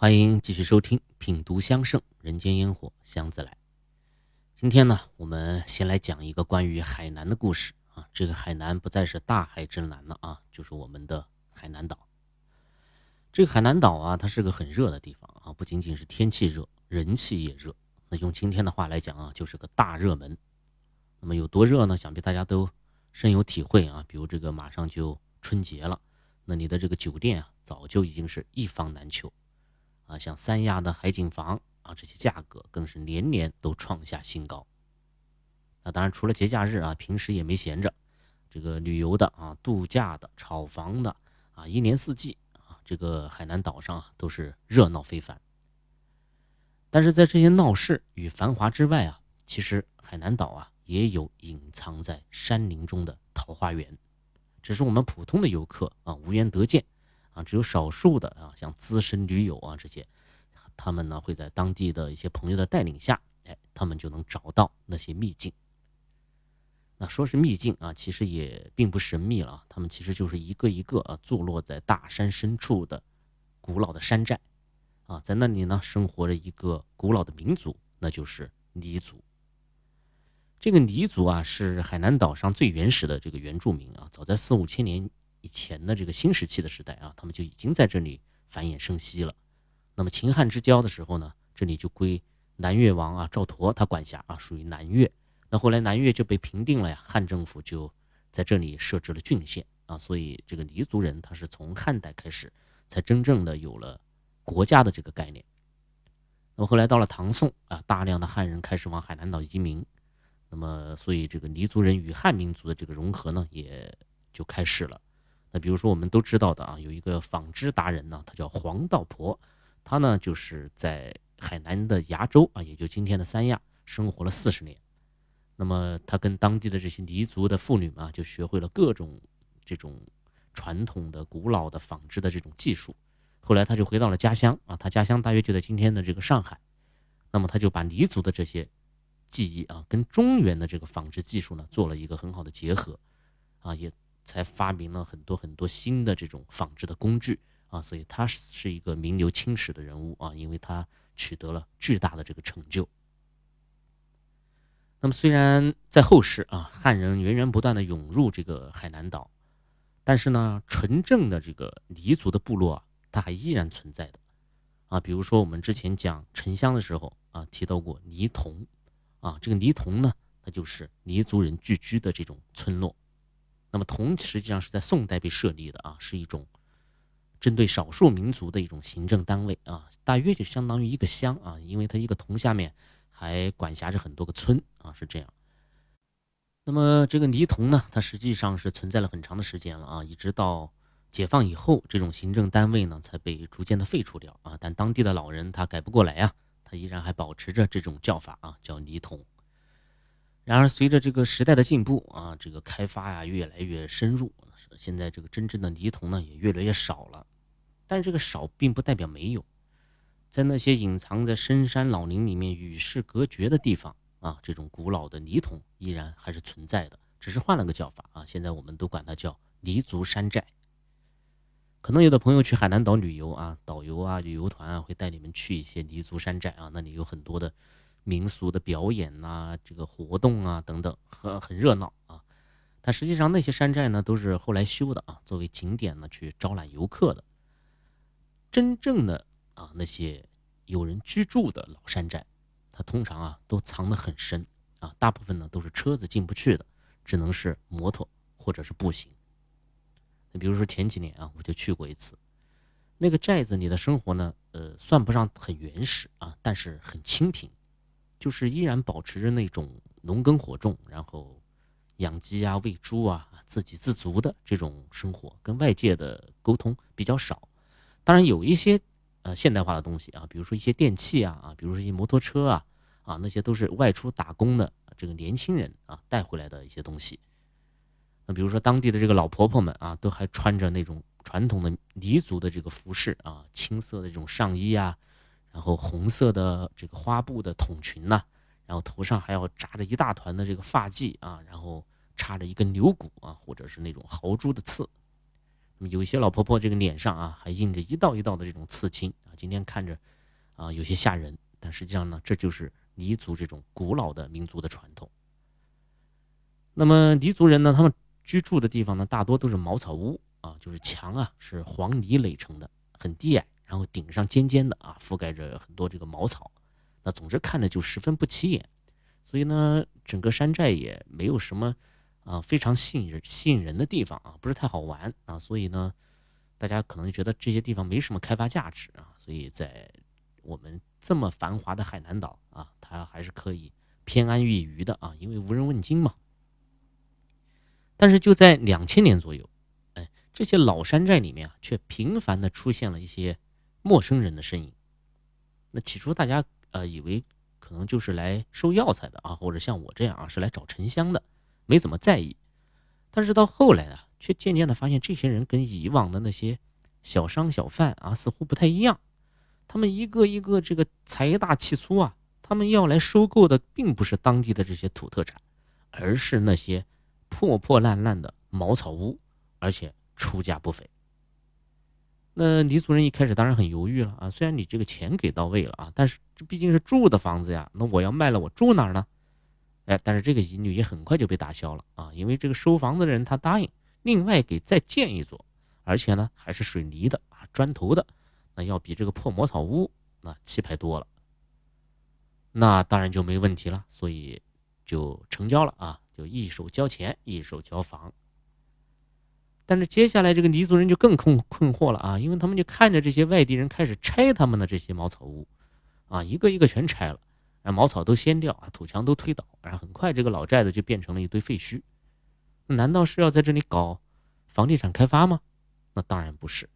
欢迎继续收听《品读香盛人间烟火香自来》。今天呢，我们先来讲一个关于海南的故事啊。这个海南不再是大海之南了啊，就是我们的海南岛。这个海南岛啊，它是个很热的地方啊，不仅仅是天气热，人气也热。那用今天的话来讲啊，就是个大热门。那么有多热呢？想必大家都深有体会啊。比如这个马上就春节了，那你的这个酒店啊，早就已经是一房难求啊。像三亚的海景房啊，这些价格更是年年都创下新高。那当然，除了节假日啊，平时也没闲着。这个旅游的啊，度假的，炒房的啊，一年四季啊，这个海南岛上啊，都是热闹非凡。但是在这些闹市与繁华之外啊，其实海南岛啊。也有隐藏在山林中的桃花源，只是我们普通的游客啊无缘得见，只有少数的啊像资深驴友啊这些，他们呢会在当地的一些朋友的带领下，哎他们就能找到那些秘境。那说是秘境啊，其实也并不神秘了，他们其实就是一个一个啊坐落在大山深处的古老的山寨，啊在那里呢生活着一个古老的民族，那就是黎族。这个黎族啊，是海南岛上最原始的这个原住民啊。早在四五千年以前的这个新石器的时代啊，他们就已经在这里繁衍生息了。那么秦汉之交的时候呢，这里就归南越王啊赵佗他管辖啊，属于南越。那后来南越就被平定了呀，汉政府就在这里设置了郡县啊。所以这个黎族人他是从汉代开始才真正的有了国家的这个概念。那么后来到了唐宋啊，大量的汉人开始往海南岛移民。那么，所以这个黎族人与汉民族的这个融合呢，也就开始了。那比如说我们都知道的啊，有一个纺织达人呢，他叫黄道婆，他呢就是在海南的崖州啊，也就今天的三亚生活了四十年。那么他跟当地的这些黎族的妇女们啊，就学会了各种这种传统的古老的纺织的这种技术。后来他就回到了家乡啊，他家乡大约就在今天的这个上海。那么他就把黎族的这些。技艺啊，跟中原的这个纺织技术呢，做了一个很好的结合，啊，也才发明了很多很多新的这种纺织的工具啊，所以他是一个名留青史的人物啊，因为他取得了巨大的这个成就。那么虽然在后世啊，汉人源源不断的涌入这个海南岛，但是呢，纯正的这个黎族的部落啊，它还依然存在的啊，比如说我们之前讲沉香的时候啊，提到过黎佟。啊，这个黎佟呢，它就是黎族人聚居的这种村落。那么佟实际上是在宋代被设立的啊，是一种针对少数民族的一种行政单位啊，大约就相当于一个乡啊，因为它一个佟下面还管辖着很多个村啊，是这样。那么这个黎佟呢，它实际上是存在了很长的时间了啊，一直到解放以后，这种行政单位呢才被逐渐的废除掉啊，但当地的老人他改不过来呀。他依然还保持着这种叫法啊，叫黎佟。然而，随着这个时代的进步啊，这个开发呀越来越深入，现在这个真正的黎佟呢也越来越少了。但是这个少并不代表没有，在那些隐藏在深山老林里面与世隔绝的地方啊，这种古老的黎佟依然还是存在的，只是换了个叫法啊。现在我们都管它叫黎族山寨。可能有的朋友去海南岛旅游啊，导游啊、旅游团啊会带你们去一些黎族山寨啊，那里有很多的民俗的表演呐，这个活动啊等等，很很热闹啊。但实际上那些山寨呢，都是后来修的啊，作为景点呢去招揽游客的。真正的啊那些有人居住的老山寨，它通常啊都藏得很深啊，大部分呢都是车子进不去的，只能是摩托或者是步行。比如说前几年啊，我就去过一次，那个寨子里的生活呢，呃，算不上很原始啊，但是很清贫，就是依然保持着那种农耕火种，然后养鸡啊、喂猪啊，自给自足的这种生活，跟外界的沟通比较少。当然有一些呃现代化的东西啊，比如说一些电器啊啊，比如说一些摩托车啊啊，那些都是外出打工的这个年轻人啊带回来的一些东西。那比如说当地的这个老婆婆们啊，都还穿着那种传统的黎族的这个服饰啊，青色的这种上衣啊，然后红色的这个花布的筒裙呐，然后头上还要扎着一大团的这个发髻啊，然后插着一根牛骨啊，或者是那种豪猪的刺。那么有些老婆婆这个脸上啊还印着一道一道的这种刺青啊，今天看着啊有些吓人，但实际上呢，这就是黎族这种古老的民族的传统。那么黎族人呢，他们居住的地方呢，大多都是茅草屋啊，就是墙啊是黄泥垒成的，很低矮，然后顶上尖尖的啊，覆盖着很多这个茅草，那总之看着就十分不起眼。所以呢，整个山寨也没有什么啊非常吸引人吸引人的地方啊，不是太好玩啊。所以呢，大家可能觉得这些地方没什么开发价值啊。所以在我们这么繁华的海南岛啊，它还是可以偏安一隅的啊，因为无人问津嘛。但是就在两千年左右，哎，这些老山寨里面啊，却频繁的出现了一些陌生人的身影。那起初大家呃以为可能就是来收药材的啊，或者像我这样啊是来找沉香的，没怎么在意。但是到后来啊，却渐渐的发现这些人跟以往的那些小商小贩啊似乎不太一样。他们一个一个这个财大气粗啊，他们要来收购的并不是当地的这些土特产，而是那些。破破烂烂的茅草屋，而且出价不菲。那黎族人一开始当然很犹豫了啊，虽然你这个钱给到位了啊，但是这毕竟是住的房子呀，那我要卖了，我住哪儿呢？哎，但是这个疑虑也很快就被打消了啊，因为这个收房子的人他答应另外给再建一座，而且呢还是水泥的啊，砖头的，那要比这个破茅草屋那气派多了。那当然就没问题了，所以就成交了啊。就一手交钱，一手交房。但是接下来这个黎族人就更困困惑了啊，因为他们就看着这些外地人开始拆他们的这些茅草屋，啊，一个一个全拆了，啊茅草都掀掉啊，土墙都推倒，然后很快这个老寨子就变成了一堆废墟。难道是要在这里搞房地产开发吗？那当然不是。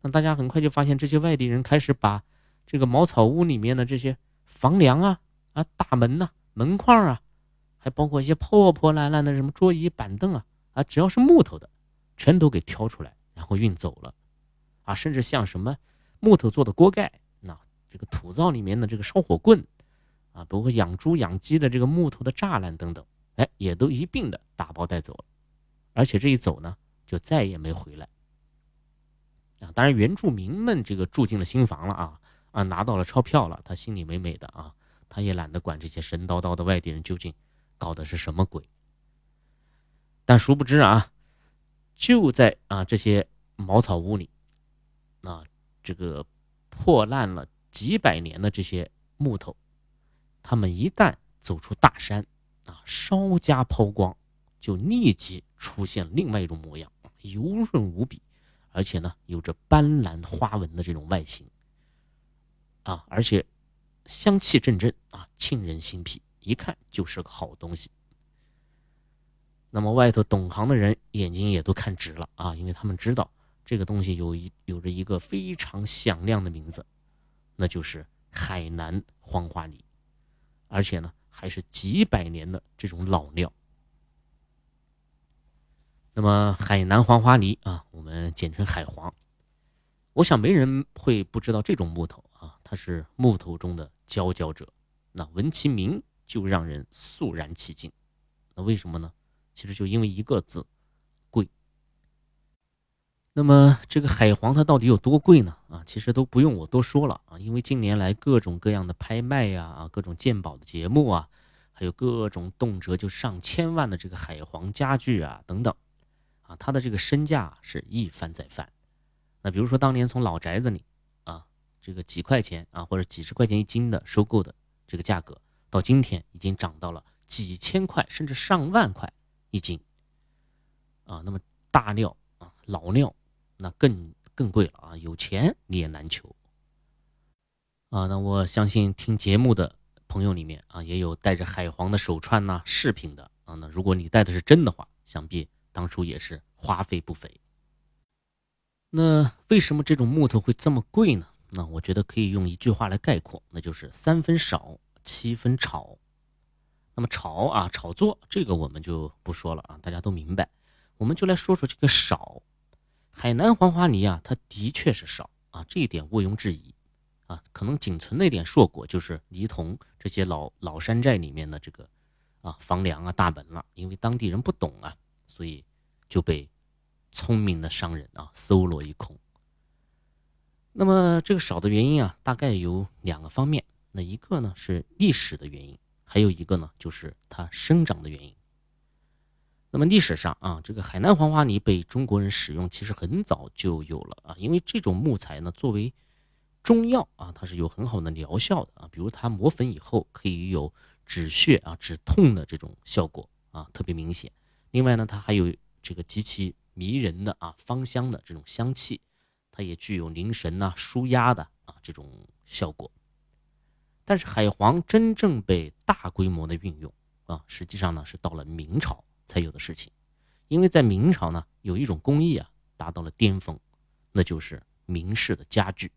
那大家很快就发现，这些外地人开始把这个茅草屋里面的这些房梁啊、啊大门呐、门框啊。还包括一些破破烂烂的什么桌椅板凳啊啊，只要是木头的，全都给挑出来，然后运走了，啊，甚至像什么木头做的锅盖，那这个土灶里面的这个烧火棍，啊，包括养猪养鸡的这个木头的栅栏等等，哎，也都一并的打包带走了，而且这一走呢，就再也没回来。啊，当然原住民们这个住进了新房了啊啊，拿到了钞票了，他心里美美的啊，他也懒得管这些神叨叨的外地人究竟。搞的是什么鬼？但殊不知啊，就在啊这些茅草屋里，啊这个破烂了几百年的这些木头，他们一旦走出大山啊，稍加抛光，就立即出现另外一种模样，油润无比，而且呢有着斑斓花纹的这种外形啊，而且香气阵阵啊，沁人心脾。一看就是个好东西。那么外头懂行的人眼睛也都看直了啊，因为他们知道这个东西有一有着一个非常响亮的名字，那就是海南黄花梨，而且呢还是几百年的这种老料。那么海南黄花梨啊，我们简称海黄，我想没人会不知道这种木头啊，它是木头中的佼佼者。那闻其名。就让人肃然起敬，那为什么呢？其实就因为一个字，贵。那么这个海黄它到底有多贵呢？啊，其实都不用我多说了啊，因为近年来各种各样的拍卖呀，啊，各种鉴宝的节目啊，还有各种动辄就上千万的这个海黄家具啊等等，啊，它的这个身价是一翻再翻。那比如说当年从老宅子里啊，这个几块钱啊或者几十块钱一斤的收购的这个价格。到今天已经涨到了几千块，甚至上万块一斤，啊，那么大料啊，老料那更更贵了啊，有钱你也难求，啊，那我相信听节目的朋友里面啊，也有戴着海皇的手串呐、饰品的啊，那如果你戴的是真的话，想必当初也是花费不菲。那为什么这种木头会这么贵呢？那我觉得可以用一句话来概括，那就是三分少。七分炒，那么炒啊，炒作这个我们就不说了啊，大家都明白。我们就来说说这个少。海南黄花梨啊，它的确是少啊，这一点毋庸置疑啊。可能仅存的一点硕果就是梨桐这些老老山寨里面的这个啊房梁啊大门了，因为当地人不懂啊，所以就被聪明的商人啊搜罗一空。那么这个少的原因啊，大概有两个方面。那一个呢是历史的原因，还有一个呢就是它生长的原因。那么历史上啊，这个海南黄花梨被中国人使用，其实很早就有了啊。因为这种木材呢，作为中药啊，它是有很好的疗效的啊。比如它磨粉以后，可以有止血啊、止痛的这种效果啊，特别明显。另外呢，它还有这个极其迷人的啊芳香的这种香气，它也具有凝神呐、舒压的啊这种效果。但是海黄真正被大规模的运用啊，实际上呢是到了明朝。才有的事情，因为在明朝呢，有一种工艺啊达到了巅峰，那就是明式的家具。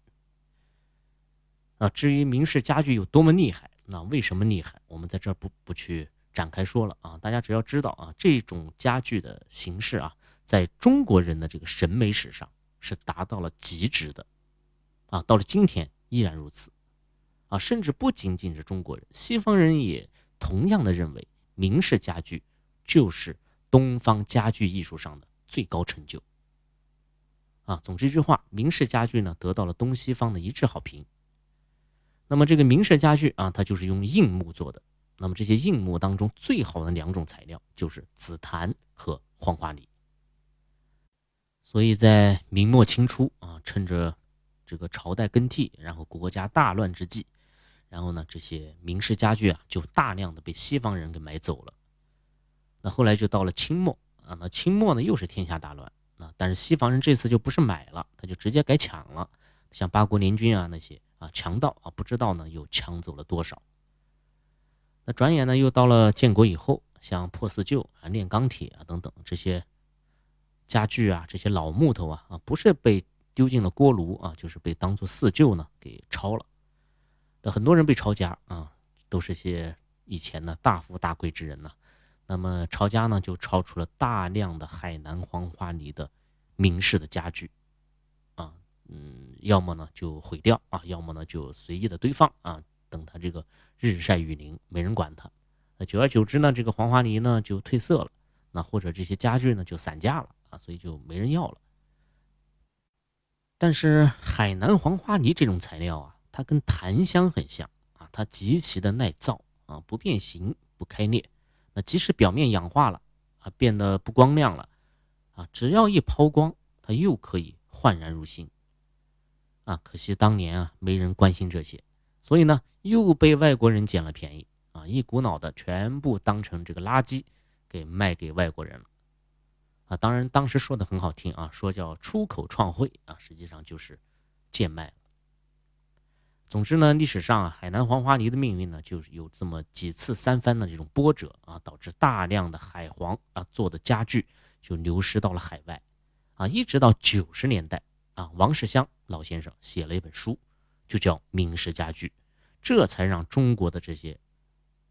啊，至于明式家具有多么厉害，那为什么厉害，我们在这儿不不去展开说了啊。大家只要知道啊，这种家具的形式啊，在中国人的这个审美史上是达到了极致的，啊，到了今天依然如此，啊，甚至不仅仅是中国人，西方人也同样的认为明式家具。就是东方家具艺术上的最高成就啊！总之一句话，明式家具呢得到了东西方的一致好评。那么这个明式家具啊，它就是用硬木做的。那么这些硬木当中最好的两种材料就是紫檀和黄花梨。所以在明末清初啊，趁着这个朝代更替，然后国家大乱之际，然后呢这些明式家具啊就大量的被西方人给买走了。那后来就到了清末啊，那清末呢又是天下大乱啊，但是西方人这次就不是买了，他就直接改抢了，像八国联军啊那些啊强盗啊，不知道呢又抢走了多少。那转眼呢又到了建国以后，像破四旧啊、炼钢铁啊等等这些家具啊，这些老木头啊啊，不是被丢进了锅炉啊，就是被当做四旧呢给抄了。很多人被抄家啊，都是些以前的大富大贵之人呢。那么抄家呢，就抄出了大量的海南黄花梨的名式的家具，啊，嗯，要么呢就毁掉啊，要么呢就随意的堆放啊，等它这个日晒雨淋，没人管它。那久而久之呢，这个黄花梨呢就褪色了，那或者这些家具呢就散架了啊，所以就没人要了。但是海南黄花梨这种材料啊，它跟檀香很像啊，它极其的耐造啊，不变形，不开裂。那即使表面氧化了啊，变得不光亮了啊，只要一抛光，它又可以焕然如新啊。可惜当年啊，没人关心这些，所以呢，又被外国人捡了便宜啊，一股脑的全部当成这个垃圾给卖给外国人了啊。当然，当时说的很好听啊，说叫出口创汇啊，实际上就是贱卖。总之呢，历史上啊，海南黄花梨的命运呢，就是有这么几次三番的这种波折啊，导致大量的海黄啊做的家具就流失到了海外，啊，一直到九十年代啊，王世襄老先生写了一本书，就叫《明式家具》，这才让中国的这些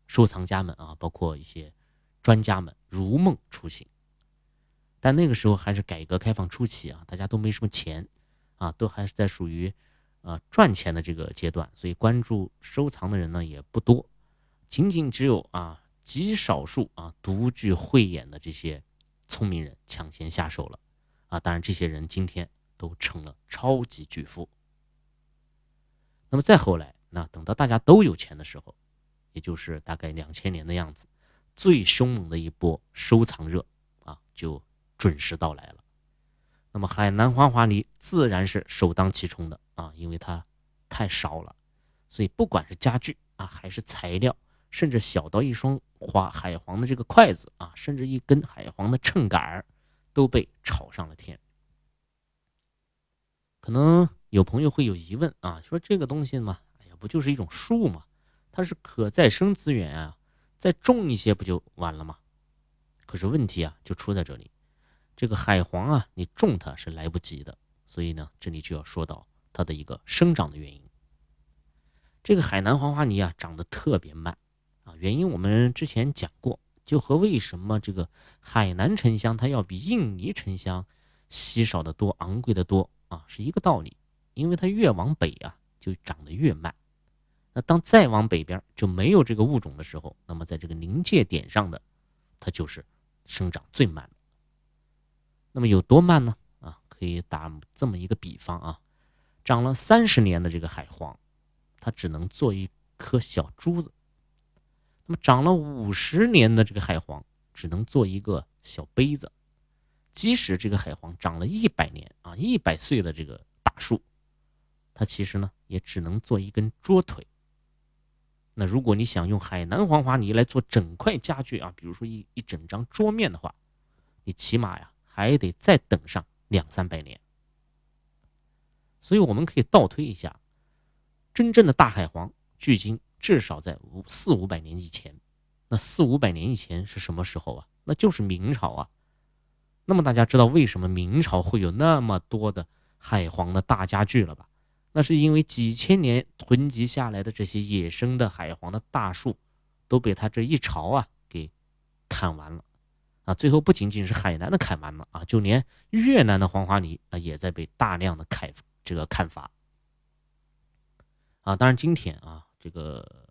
收藏家们啊，包括一些专家们如梦初醒。但那个时候还是改革开放初期啊，大家都没什么钱啊，都还是在属于。啊，赚钱的这个阶段，所以关注收藏的人呢也不多，仅仅只有啊极少数啊独具慧眼的这些聪明人抢先下手了，啊，当然这些人今天都成了超级巨富。那么再后来，那等到大家都有钱的时候，也就是大概两千年的样子，最凶猛的一波收藏热啊就准时到来了。那么海南黄花梨自然是首当其冲的啊，因为它太少了，所以不管是家具啊，还是材料，甚至小到一双花海黄的这个筷子啊，甚至一根海黄的秤杆儿，都被炒上了天。可能有朋友会有疑问啊，说这个东西嘛，哎呀，不就是一种树吗？它是可再生资源啊，再种一些不就完了吗？可是问题啊，就出在这里。这个海黄啊，你种它是来不及的，所以呢，这里就要说到它的一个生长的原因。这个海南黄花梨啊，长得特别慢啊，原因我们之前讲过，就和为什么这个海南沉香它要比印尼沉香稀少的多、昂贵的多啊，是一个道理。因为它越往北啊，就长得越慢。那当再往北边就没有这个物种的时候，那么在这个临界点上的，它就是生长最慢的。那么有多慢呢？啊，可以打这么一个比方啊，长了三十年的这个海黄，它只能做一颗小珠子；那么长了五十年的这个海黄，只能做一个小杯子。即使这个海黄长了一百年啊，一百岁的这个大树，它其实呢也只能做一根桌腿。那如果你想用海南黄花泥来做整块家具啊，比如说一一整张桌面的话，你起码呀还得再等上两三百年。所以我们可以倒推一下，真正的大海黄距今至少在五四五百年以前。那四五百年以前是什么时候啊？那就是明朝啊。那么大家知道为什么明朝会有那么多的海皇的大家具了吧？那是因为几千年囤积下来的这些野生的海皇的大树，都被他这一朝啊给砍完了啊！最后不仅仅是海南的砍完了啊，就连越南的黄花梨啊也在被大量的砍这个看法啊！当然今天啊这个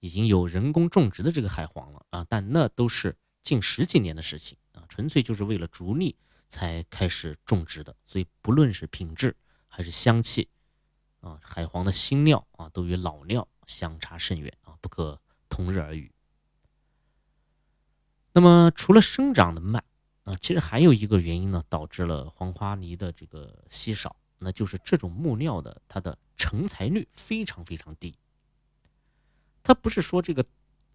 已经有人工种植的这个海黄了啊，但那都是近十几年的事情啊。纯粹就是为了逐利才开始种植的，所以不论是品质还是香气，啊，海黄的新料啊，都与老料相差甚远啊，不可同日而语。那么除了生长的慢啊，其实还有一个原因呢，导致了黄花梨的这个稀少，那就是这种木料的它的成材率非常非常低。它不是说这个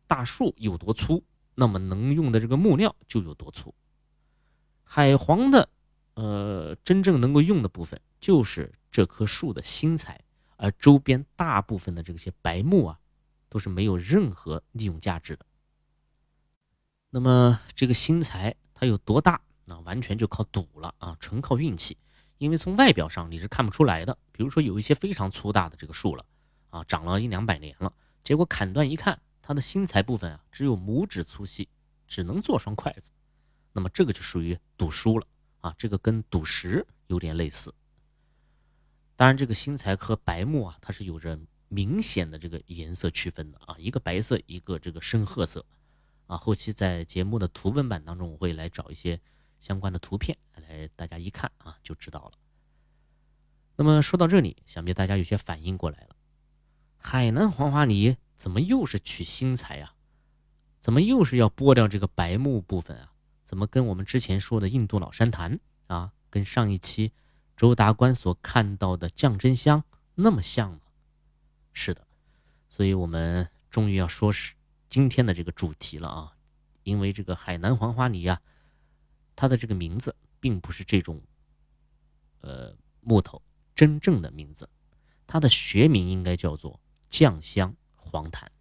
大树有多粗，那么能用的这个木料就有多粗。海黄的，呃，真正能够用的部分就是这棵树的新材，而周边大部分的这些白木啊，都是没有任何利用价值的。那么这个新材它有多大？那完全就靠赌了啊，纯靠运气。因为从外表上你是看不出来的。比如说有一些非常粗大的这个树了，啊，长了一两百年了，结果砍断一看，它的新材部分啊，只有拇指粗细，只能做双筷子。那么这个就属于赌输了啊，这个跟赌石有点类似。当然，这个新材和白木啊，它是有着明显的这个颜色区分的啊，一个白色，一个这个深褐色啊。后期在节目的图文版当中，我会来找一些相关的图片来，大家一看啊就知道了。那么说到这里，想必大家有些反应过来了，海南黄花梨怎么又是取新材啊？怎么又是要剥掉这个白木部分啊？怎么跟我们之前说的印度老山檀啊，跟上一期周达官所看到的降真香那么像呢？是的，所以我们终于要说是今天的这个主题了啊！因为这个海南黄花梨啊，它的这个名字并不是这种呃木头真正的名字，它的学名应该叫做酱香黄檀。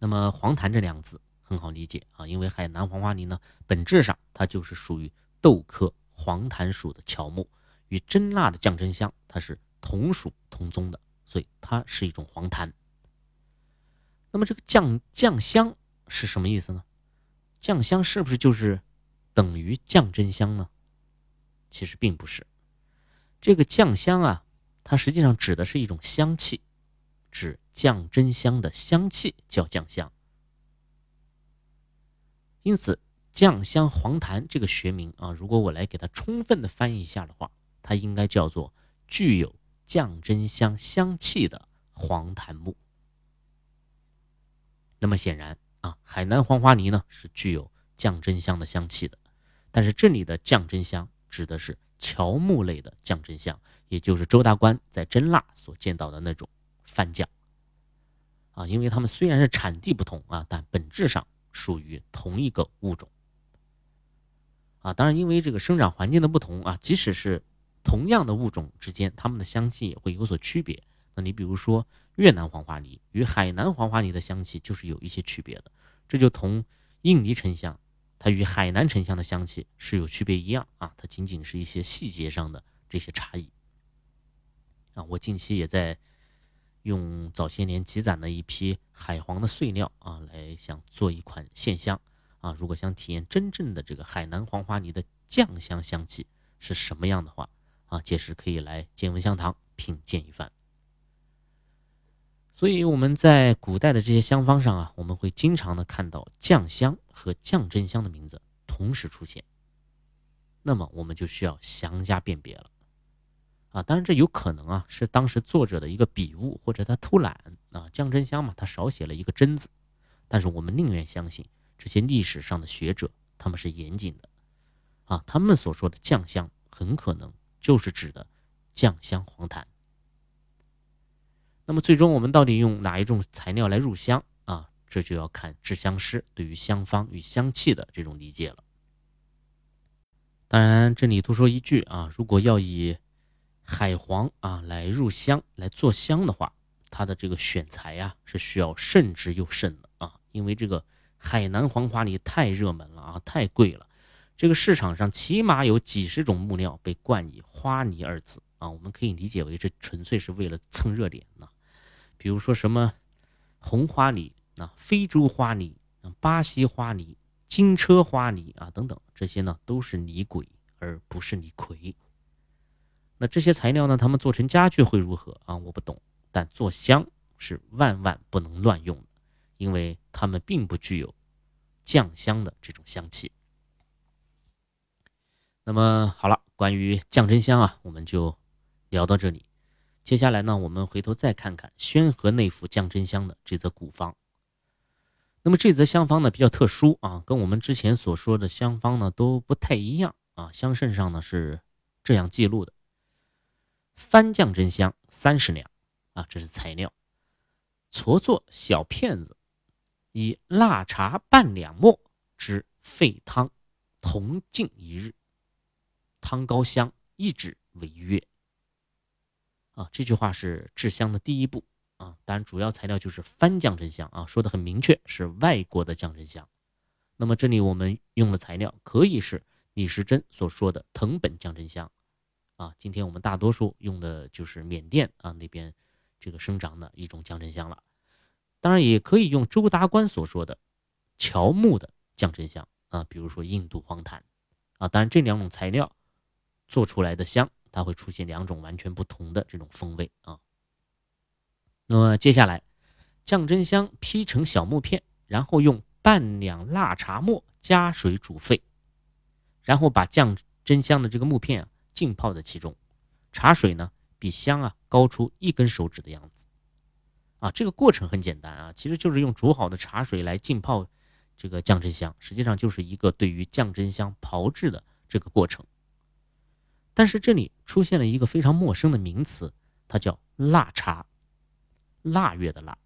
那么黄檀这两个字。很好理解啊，因为海南黄花梨呢，本质上它就是属于豆科黄檀属的乔木，与真腊的降真香它是同属同宗的，所以它是一种黄檀。那么这个酱酱香是什么意思呢？酱香是不是就是等于降真香呢？其实并不是，这个酱香啊，它实际上指的是一种香气，指酱真香的香气叫酱香。因此，酱香黄檀这个学名啊，如果我来给它充分的翻译一下的话，它应该叫做具有酱真香香气的黄檀木。那么显然啊，海南黄花梨呢是具有降真香的香气的，但是这里的降真香指的是乔木类的降真香，也就是周大官在真腊所见到的那种番酱啊，因为它们虽然是产地不同啊，但本质上。属于同一个物种啊，当然，因为这个生长环境的不同啊，即使是同样的物种之间，它们的香气也会有所区别。那你比如说越南黄花梨与海南黄花梨的香气就是有一些区别的，这就同印尼沉香它与海南沉香的香气是有区别一样啊，它仅仅是一些细节上的这些差异啊。我近期也在。用早些年积攒的一批海黄的碎料啊，来想做一款线香啊。如果想体验真正的这个海南黄花梨的酱香香气是什么样的话啊，届时可以来见闻香堂品鉴一番。所以我们在古代的这些香方上啊，我们会经常的看到酱香和降真香的名字同时出现。那么我们就需要详加辨别了。啊，当然这有可能啊是当时作者的一个笔误，或者他偷懒啊。降真香嘛，他少写了一个真字，但是我们宁愿相信这些历史上的学者，他们是严谨的。啊，他们所说的酱香，很可能就是指的酱香黄檀。那么最终我们到底用哪一种材料来入香？这就要看制香师对于香方与香气的这种理解了。当然，这里多说一句啊，如果要以海黄啊来入香来做香的话，它的这个选材呀是需要慎之又慎的啊，因为这个海南黄花梨太热门了啊，太贵了。这个市场上起码有几十种木料被冠以“花梨”二字啊，我们可以理解为这纯粹是为了蹭热点呢。比如说什么红花梨、啊非洲花梨、巴西花梨、金车花梨啊等等，这些呢都是李鬼而不是李逵。那这些材料呢，他们做成家具会如何啊？我不懂，但做香是万万不能乱用的，因为它们并不具有酱香的这种香气。那么好了，关于降真香啊，我们就聊到这里。接下来呢，我们回头再看看宣和内府降真香的这则古方。那么这则香方呢比较特殊啊，跟我们之前所说的香方呢都不太一样啊。香圣上呢是这样记录的：番降真香三十两啊，这是材料；搓作小片子，以腊茶半两末之沸汤，同浸一日。汤高香，一指为月。啊，这句话是制香的第一步啊。当然，主要材料就是番降真香啊，说的很明确，是外国的降真香。那么这里我们用的材料可以是李时珍所说的藤本降真香啊。今天我们大多数用的就是缅甸啊那边这个生长的一种降真香了。当然，也可以用周达观所说的乔木的降真香啊，比如说印度黄檀啊。当然，这两种材料。做出来的香，它会出现两种完全不同的这种风味啊。那么接下来，降真香劈成小木片，然后用半两腊茶末加水煮沸，然后把降真香的这个木片啊浸泡在其中，茶水呢比香啊高出一根手指的样子啊。这个过程很简单啊，其实就是用煮好的茶水来浸泡这个降真香，实际上就是一个对于降真香炮制的这个过程。但是这里出现了一个非常陌生的名词，它叫腊茶，腊月的腊。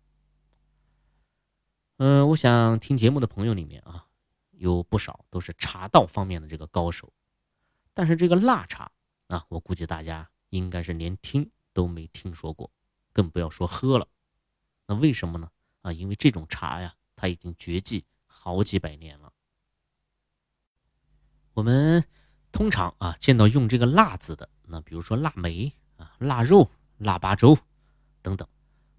嗯，我想听节目的朋友里面啊，有不少都是茶道方面的这个高手，但是这个腊茶啊，我估计大家应该是连听都没听说过，更不要说喝了。那为什么呢？啊，因为这种茶呀，它已经绝迹好几百年了。我们。通常啊，见到用这个“腊”字的，那比如说腊梅啊、腊肉、腊八粥等等，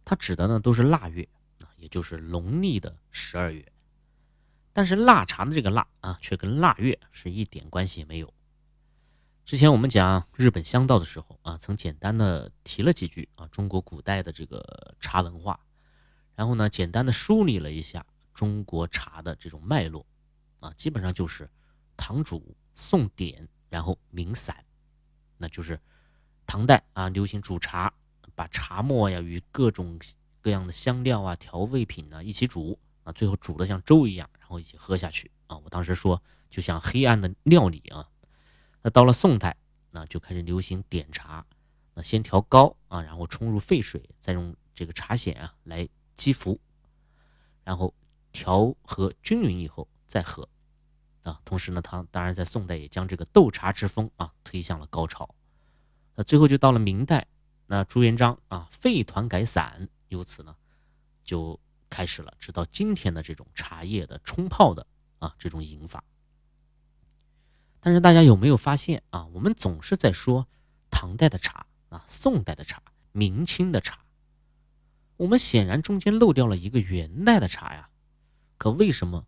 它指的呢都是腊月啊，也就是农历的十二月。但是腊茶的这个“腊”啊，却跟腊月是一点关系也没有。之前我们讲日本香道的时候啊，曾简单的提了几句啊，中国古代的这个茶文化，然后呢，简单的梳理了一下中国茶的这种脉络啊，基本上就是堂主。宋典，然后明散，那就是唐代啊，流行煮茶，把茶末呀与各种各样的香料啊、调味品呢一起煮啊，最后煮的像粥一样，然后一起喝下去啊。我当时说，就像黑暗的料理啊。那到了宋代，那就开始流行点茶，那先调高啊，然后冲入沸水，再用这个茶筅啊来击服，然后调和均匀以后再喝。啊，同时呢，他当然在宋代也将这个斗茶之风啊推向了高潮。那最后就到了明代，那朱元璋啊废团改散，由此呢就开始了直到今天的这种茶叶的冲泡的啊这种饮法。但是大家有没有发现啊？我们总是在说唐代的茶啊、宋代的茶、明清的茶，我们显然中间漏掉了一个元代的茶呀。可为什么？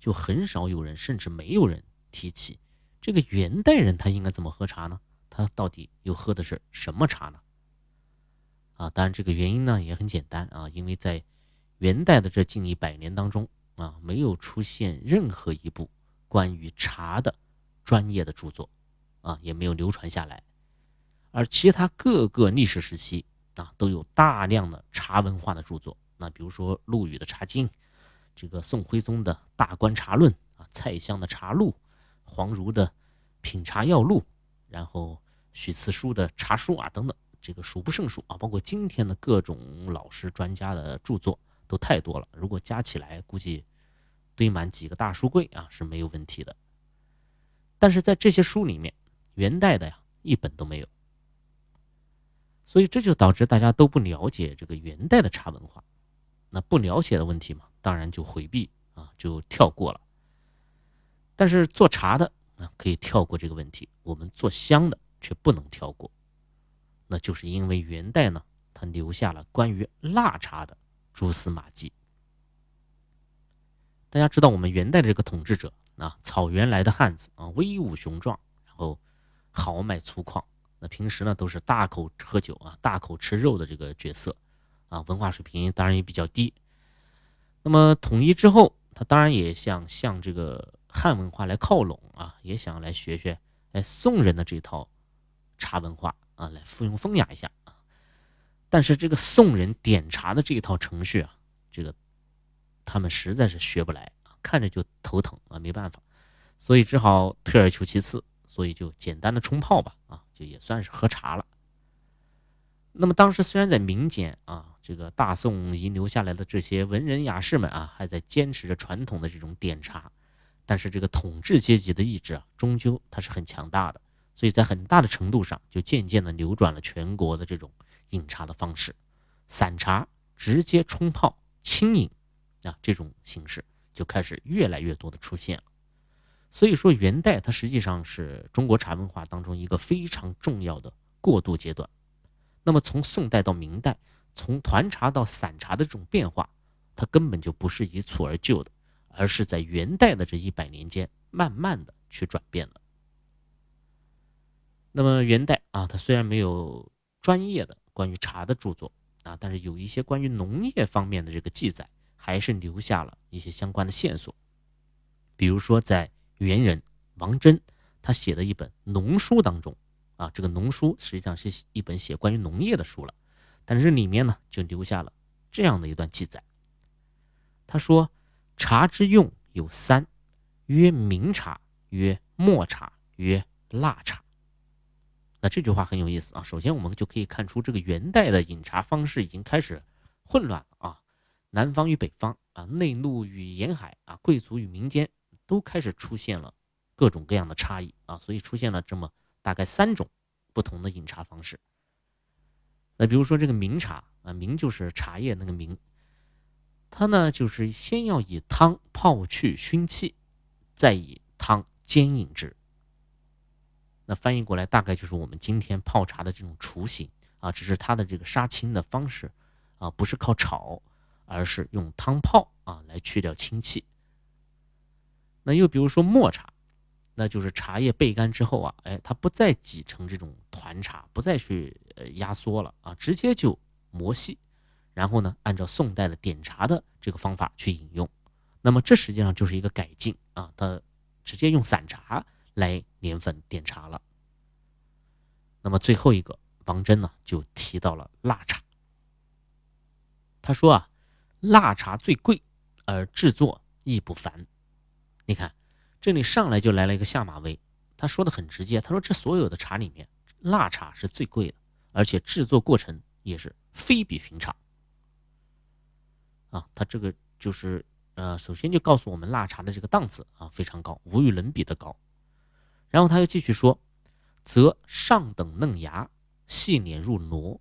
就很少有人，甚至没有人提起这个元代人他应该怎么喝茶呢？他到底又喝的是什么茶呢？啊，当然这个原因呢也很简单啊，因为在元代的这近一百年当中啊，没有出现任何一部关于茶的专业的著作啊，也没有流传下来。而其他各个历史时期啊，都有大量的茶文化的著作。那比如说陆羽的《茶经》，这个宋徽宗的《大观茶论》啊，蔡襄的《茶录》，黄儒的《品茶要录》，然后许慈书的《茶书》啊等等，这个数不胜数啊。包括今天的各种老师专家的著作都太多了，如果加起来，估计堆满几个大书柜啊是没有问题的。但是在这些书里面，元代的呀一本都没有。所以这就导致大家都不了解这个元代的茶文化，那不了解的问题嘛，当然就回避啊，就跳过了。但是做茶的啊可以跳过这个问题，我们做香的却不能跳过，那就是因为元代呢，他留下了关于腊茶的蛛丝马迹。大家知道我们元代的这个统治者啊，草原来的汉子啊，威武雄壮，然后豪迈粗犷。那平时呢都是大口喝酒啊，大口吃肉的这个角色，啊，文化水平当然也比较低。那么统一之后，他当然也想向这个汉文化来靠拢啊，也想来学学哎宋人的这套茶文化啊，来附庸风雅一下啊。但是这个宋人点茶的这一套程序啊，这个他们实在是学不来啊，看着就头疼啊，没办法，所以只好退而求其次，所以就简单的冲泡吧啊。就也算是喝茶了。那么当时虽然在民间啊，这个大宋遗留下来的这些文人雅士们啊，还在坚持着传统的这种点茶，但是这个统治阶级的意志啊，终究它是很强大的，所以在很大的程度上就渐渐的扭转了全国的这种饮茶的方式，散茶直接冲泡轻饮啊这种形式就开始越来越多的出现了。所以说，元代它实际上是中国茶文化当中一个非常重要的过渡阶段。那么，从宋代到明代，从团茶到散茶的这种变化，它根本就不是一蹴而就的，而是在元代的这一百年间，慢慢的去转变了。那么，元代啊，它虽然没有专业的关于茶的著作啊，但是有一些关于农业方面的这个记载，还是留下了一些相关的线索，比如说在。元人王真，他写的一本农书当中，啊，这个农书实际上是一本写关于农业的书了，但是这里面呢就留下了这样的一段记载。他说：“茶之用有三，曰明茶，曰末茶，曰腊茶。”那这句话很有意思啊。首先，我们就可以看出这个元代的饮茶方式已经开始混乱了啊，南方与北方啊，内陆与沿海啊，贵族与民间。都开始出现了各种各样的差异啊，所以出现了这么大概三种不同的饮茶方式。那比如说这个明茶啊，明就是茶叶那个明，它呢就是先要以汤泡去熏气，再以汤煎饮之。那翻译过来大概就是我们今天泡茶的这种雏形啊，只是它的这个杀青的方式啊，不是靠炒，而是用汤泡啊来去掉清气。那又比如说末茶，那就是茶叶焙干之后啊，哎，它不再挤成这种团茶，不再去呃压缩了啊，直接就磨细，然后呢，按照宋代的点茶的这个方法去饮用。那么这实际上就是一个改进啊，它直接用散茶来年份点茶了。那么最后一个，王真呢就提到了腊茶，他说啊，腊茶最贵，而制作亦不凡。你看，这里上来就来了一个下马威，他说的很直接，他说这所有的茶里面，腊茶是最贵的，而且制作过程也是非比寻常。啊，他这个就是呃，首先就告诉我们腊茶的这个档次啊非常高，无与伦比的高。然后他又继续说，则上等嫩芽，细碾入糯，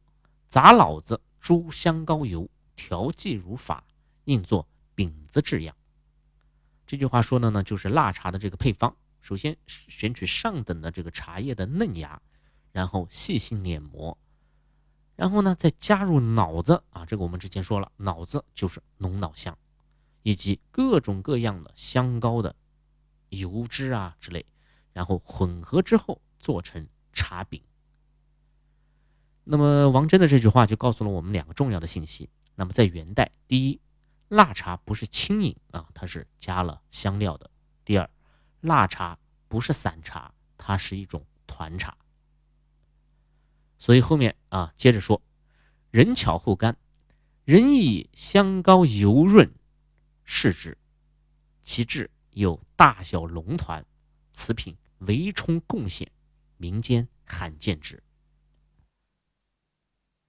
杂老子，猪香膏油，调剂如法，应作饼子制样。这句话说的呢，就是腊茶的这个配方。首先选取上等的这个茶叶的嫩芽，然后细心碾磨，然后呢再加入脑子啊，这个我们之前说了，脑子就是浓脑香，以及各种各样的香膏的油脂啊之类，然后混合之后做成茶饼。那么王真的这句话就告诉了我们两个重要的信息。那么在元代，第一。腊茶不是轻饮啊，它是加了香料的。第二，腊茶不是散茶，它是一种团茶。所以后面啊，接着说，人巧后干，人以香膏油润试之，其质有大小龙团，此品为充贡献，民间罕见之。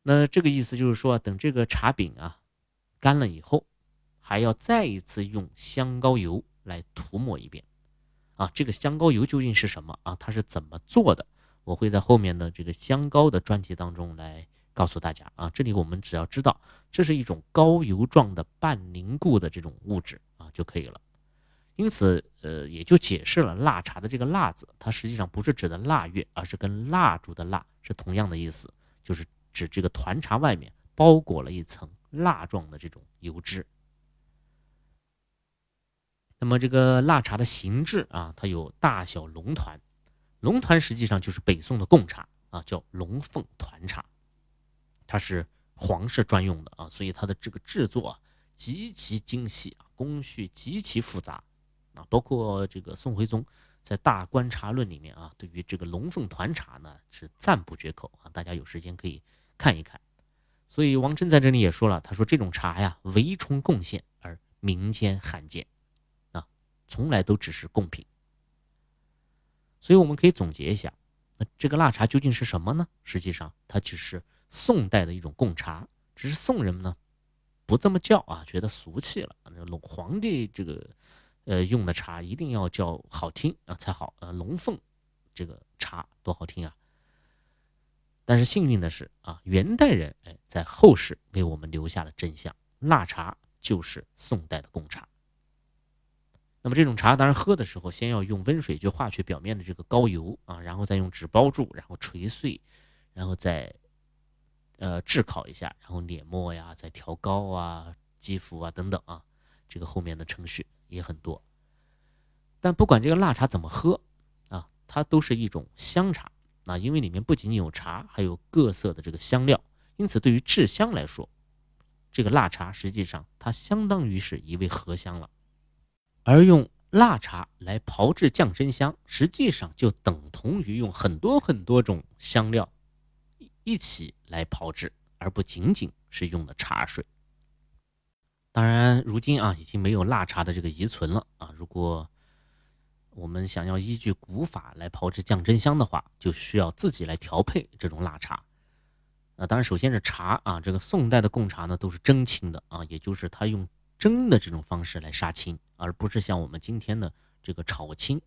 那这个意思就是说，等这个茶饼啊干了以后，还要再一次用香膏油来涂抹一遍。啊，这个香膏油究竟是什么啊？它是怎么做的？我会在后面的这个香膏的专题当中来告诉大家啊。这里我们只要知道，这是一种膏油状的半凝固的这种物质啊就可以了。因此，呃，也就解释了腊茶的这个“腊”字，它实际上不是指的腊月，而是跟蜡烛的“蜡”是同样的意思，就是。指这个团茶外面包裹了一层蜡状的这种油脂。那么这个腊茶的形制啊，它有大小龙团，龙团实际上就是北宋的贡茶啊，叫龙凤团茶，它是皇室专用的啊，所以它的这个制作啊极其精细啊，工序极其复杂啊，包括这个宋徽宗。在《大观察论》里面啊，对于这个龙凤团茶呢是赞不绝口啊，大家有时间可以看一看。所以王琛在这里也说了，他说这种茶呀，唯充贡献而民间罕见啊，从来都只是贡品。所以我们可以总结一下，那这个腊茶究竟是什么呢？实际上它只是宋代的一种贡茶，只是宋人呢不这么叫啊，觉得俗气了。那龙皇帝这个。呃，用的茶一定要叫好听啊才好。呃，龙凤这个茶多好听啊！但是幸运的是啊，元代人哎在后世为我们留下了真相，腊茶就是宋代的贡茶。那么这种茶当然喝的时候，先要用温水去化去表面的这个膏油啊，然后再用纸包住，然后捶碎，然后再呃炙烤一下，然后碾磨呀，再调膏啊、积服啊等等啊，这个后面的程序。也很多，但不管这个腊茶怎么喝啊，它都是一种香茶啊，因为里面不仅仅有茶，还有各色的这个香料，因此对于制香来说，这个腊茶实际上它相当于是一味合香了。而用腊茶来炮制降真香，实际上就等同于用很多很多种香料一起来炮制，而不仅仅是用的茶水。当然，如今啊，已经没有腊茶的这个遗存了啊。如果我们想要依据古法来炮制降真香的话，就需要自己来调配这种腊茶。那当然，首先是茶啊，这个宋代的贡茶呢都是蒸青的啊，也就是它用蒸的这种方式来杀青，而不是像我们今天的这个炒青。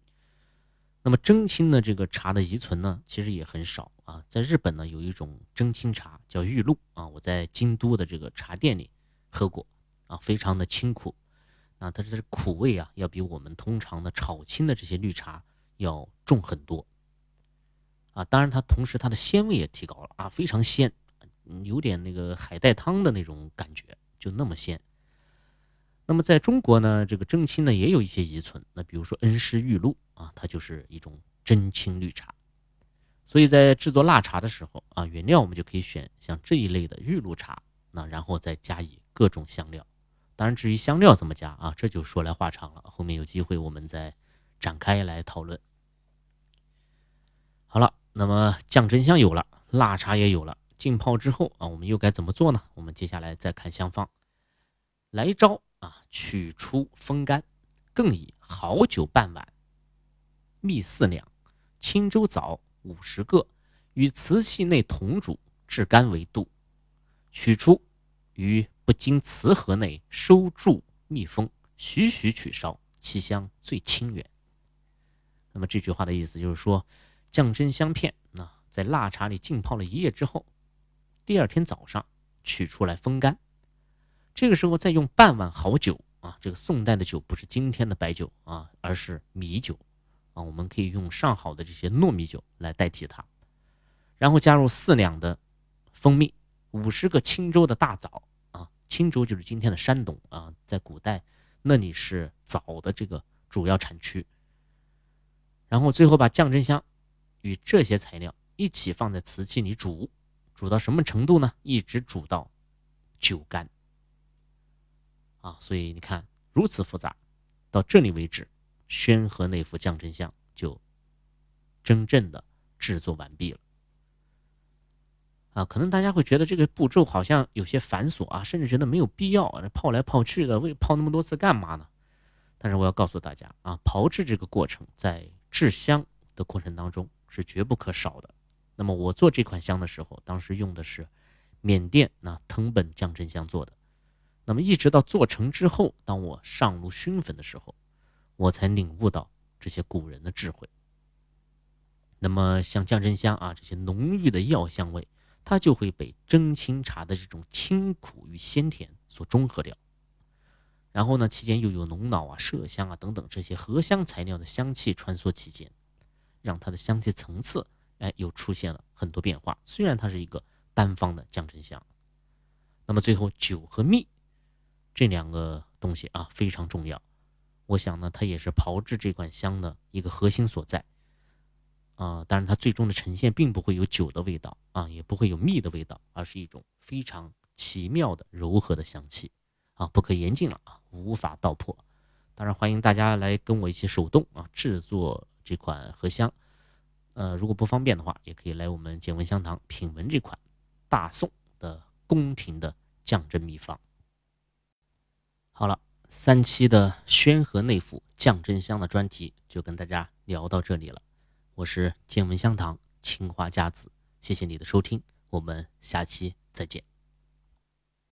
那么蒸青的这个茶的遗存呢，其实也很少啊。在日本呢，有一种蒸青茶叫玉露啊，我在京都的这个茶店里喝过。啊，非常的清苦，那它这苦味啊，要比我们通常的炒青的这些绿茶要重很多。啊，当然它同时它的鲜味也提高了啊，非常鲜，有点那个海带汤的那种感觉，就那么鲜。那么在中国呢，这个蒸青呢也有一些遗存，那比如说恩施玉露啊，它就是一种蒸青绿茶。所以在制作腊茶的时候啊，原料我们就可以选像这一类的玉露茶，那然后再加以各种香料。当然，至于香料怎么加啊，这就说来话长了。后面有机会我们再展开来讨论。好了，那么降真香有了，腊茶也有了，浸泡之后啊，我们又该怎么做呢？我们接下来再看香方。来招啊，取出风干，更以好酒半碗，蜜四两，青州枣五十个，与瓷器内同煮，至干为度。取出与。不经瓷盒内收住密封，徐徐取烧，其香最清远。那么这句话的意思就是说，降真香片那在腊茶里浸泡了一夜之后，第二天早上取出来风干，这个时候再用半碗好酒啊，这个宋代的酒不是今天的白酒啊，而是米酒啊，我们可以用上好的这些糯米酒来代替它，然后加入四两的蜂蜜，五十个青州的大枣。青州就是今天的山东啊，在古代那里是枣的这个主要产区。然后最后把降真香与这些材料一起放在瓷器里煮，煮到什么程度呢？一直煮到酒干。啊，所以你看如此复杂，到这里为止，宣和那副降真香就真正的制作完毕了。啊，可能大家会觉得这个步骤好像有些繁琐啊，甚至觉得没有必要啊，泡来泡去的，为泡那么多次干嘛呢？但是我要告诉大家啊，炮制这个过程在制香的过程当中是绝不可少的。那么我做这款香的时候，当时用的是缅甸那藤本降真香做的。那么一直到做成之后，当我上炉熏粉的时候，我才领悟到这些古人的智慧。那么像降真香啊这些浓郁的药香味。它就会被蒸青茶的这种清苦与鲜甜所中和掉，然后呢，期间又有龙脑啊、麝香啊等等这些合香材料的香气穿梭其间，让它的香气层次哎又出现了很多变化。虽然它是一个单方的降真香，那么最后酒和蜜这两个东西啊非常重要，我想呢，它也是炮制这款香的一个核心所在。啊，当然它最终的呈现并不会有酒的味道啊，也不会有蜜的味道，而是一种非常奇妙的柔和的香气啊，不可言尽了啊，无法道破。当然欢迎大家来跟我一起手动啊制作这款荷香。呃，如果不方便的话，也可以来我们简闻香堂品闻这款大宋的宫廷的降真秘方。好了，三期的宣和内府降真香的专题就跟大家聊到这里了。我是见闻香堂青花家子，谢谢你的收听，我们下期再见。